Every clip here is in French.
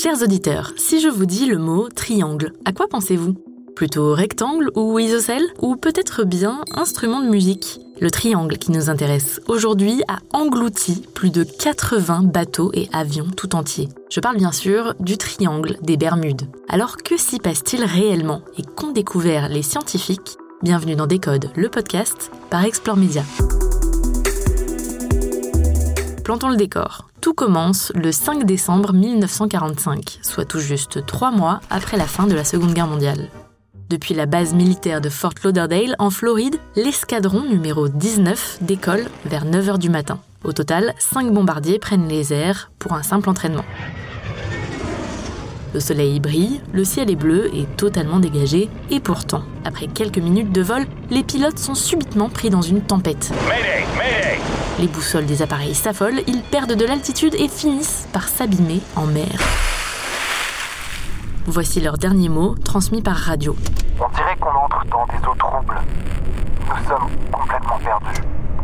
Chers auditeurs, si je vous dis le mot triangle, à quoi pensez-vous? Plutôt rectangle ou isocèle? Ou peut-être bien instrument de musique? Le triangle qui nous intéresse aujourd'hui a englouti plus de 80 bateaux et avions tout entiers. Je parle bien sûr du triangle des Bermudes. Alors que s'y passe-t-il réellement et qu'ont découvert les scientifiques? Bienvenue dans Décode, le podcast par Explore Media. Plantons le décor. Tout commence le 5 décembre 1945, soit tout juste trois mois après la fin de la Seconde Guerre mondiale. Depuis la base militaire de Fort Lauderdale, en Floride, l'escadron numéro 19 décolle vers 9h du matin. Au total, 5 bombardiers prennent les airs pour un simple entraînement. Le soleil brille, le ciel est bleu et totalement dégagé, et pourtant, après quelques minutes de vol, les pilotes sont subitement pris dans une tempête. Les boussoles des appareils s'affolent, ils perdent de l'altitude et finissent par s'abîmer en mer. Voici leurs derniers mots transmis par radio. On dirait qu'on entre dans des eaux troubles. Nous sommes complètement perdus.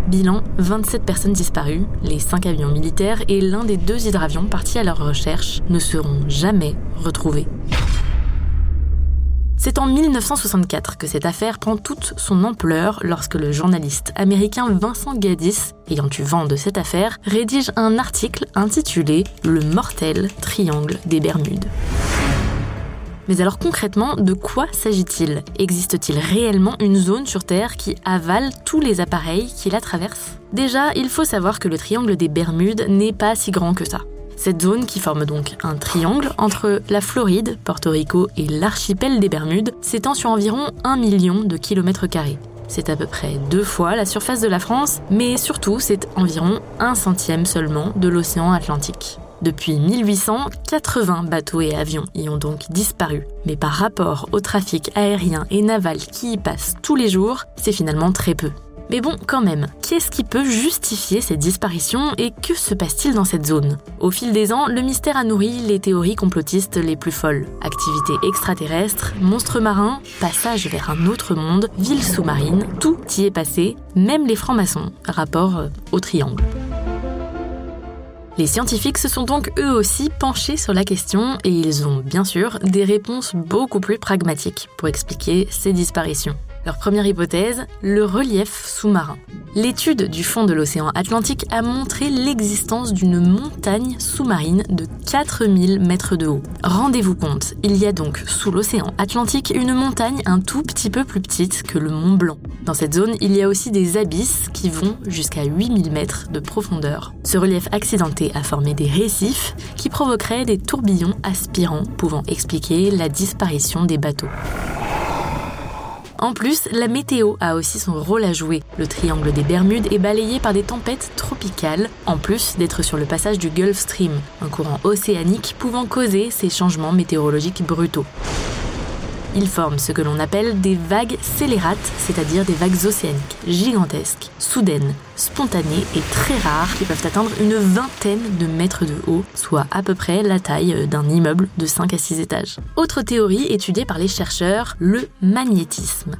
Bilan 27 personnes disparues, les 5 avions militaires et l'un des deux hydravions partis à leur recherche ne seront jamais retrouvés. C'est en 1964 que cette affaire prend toute son ampleur lorsque le journaliste américain Vincent Gaddis, ayant eu vent de cette affaire, rédige un article intitulé Le mortel triangle des Bermudes. Mais alors concrètement, de quoi s'agit-il? Existe-t-il réellement une zone sur Terre qui avale tous les appareils qui la traversent? Déjà, il faut savoir que le triangle des Bermudes n'est pas si grand que ça. Cette zone, qui forme donc un triangle entre la Floride, Porto Rico et l'archipel des Bermudes, s'étend sur environ 1 million de kilomètres carrés. C'est à peu près deux fois la surface de la France, mais surtout c'est environ un centième seulement de l'océan Atlantique. Depuis 1800, 80 bateaux et avions y ont donc disparu. Mais par rapport au trafic aérien et naval qui y passe tous les jours, c'est finalement très peu. Mais bon, quand même, qu'est-ce qui peut justifier ces disparitions et que se passe-t-il dans cette zone? Au fil des ans, le mystère a nourri les théories complotistes les plus folles. Activités extraterrestres, monstres marins, passage vers un autre monde, villes sous-marines, tout y est passé, même les francs-maçons, rapport au triangle. Les scientifiques se sont donc eux aussi penchés sur la question et ils ont bien sûr des réponses beaucoup plus pragmatiques pour expliquer ces disparitions. Leur première hypothèse, le relief sous-marin. L'étude du fond de l'océan Atlantique a montré l'existence d'une montagne sous-marine de 4000 mètres de haut. Rendez-vous compte, il y a donc sous l'océan Atlantique une montagne un tout petit peu plus petite que le Mont Blanc. Dans cette zone, il y a aussi des abysses qui vont jusqu'à 8000 mètres de profondeur. Ce relief accidenté a formé des récifs qui provoqueraient des tourbillons aspirants pouvant expliquer la disparition des bateaux. En plus, la météo a aussi son rôle à jouer. Le triangle des Bermudes est balayé par des tempêtes tropicales, en plus d'être sur le passage du Gulf Stream, un courant océanique pouvant causer ces changements météorologiques brutaux. Ils forment ce que l'on appelle des vagues scélérates, c'est-à-dire des vagues océaniques gigantesques, soudaines, spontanées et très rares qui peuvent atteindre une vingtaine de mètres de haut, soit à peu près la taille d'un immeuble de 5 à 6 étages. Autre théorie étudiée par les chercheurs, le magnétisme.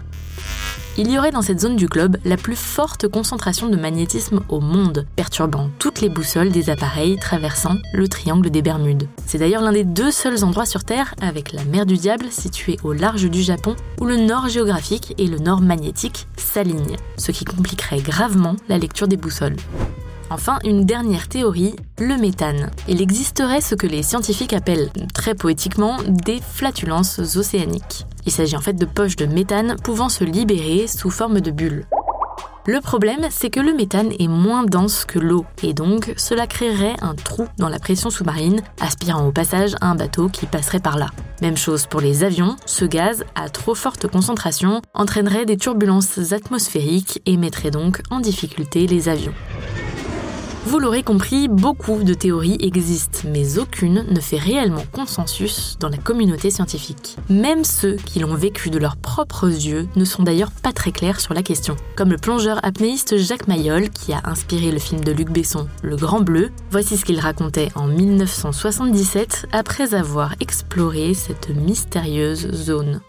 Il y aurait dans cette zone du globe la plus forte concentration de magnétisme au monde, perturbant toutes les boussoles des appareils traversant le triangle des Bermudes. C'est d'ailleurs l'un des deux seuls endroits sur Terre, avec la mer du Diable située au large du Japon, où le nord géographique et le nord magnétique s'alignent, ce qui compliquerait gravement la lecture des boussoles. Enfin, une dernière théorie, le méthane. Il existerait ce que les scientifiques appellent très poétiquement des flatulences océaniques. Il s'agit en fait de poches de méthane pouvant se libérer sous forme de bulles. Le problème, c'est que le méthane est moins dense que l'eau, et donc cela créerait un trou dans la pression sous-marine, aspirant au passage un bateau qui passerait par là. Même chose pour les avions, ce gaz, à trop forte concentration, entraînerait des turbulences atmosphériques et mettrait donc en difficulté les avions. Vous l'aurez compris, beaucoup de théories existent, mais aucune ne fait réellement consensus dans la communauté scientifique. Même ceux qui l'ont vécu de leurs propres yeux ne sont d'ailleurs pas très clairs sur la question. Comme le plongeur apnéiste Jacques Mayol, qui a inspiré le film de Luc Besson, Le Grand Bleu, voici ce qu'il racontait en 1977 après avoir exploré cette mystérieuse zone.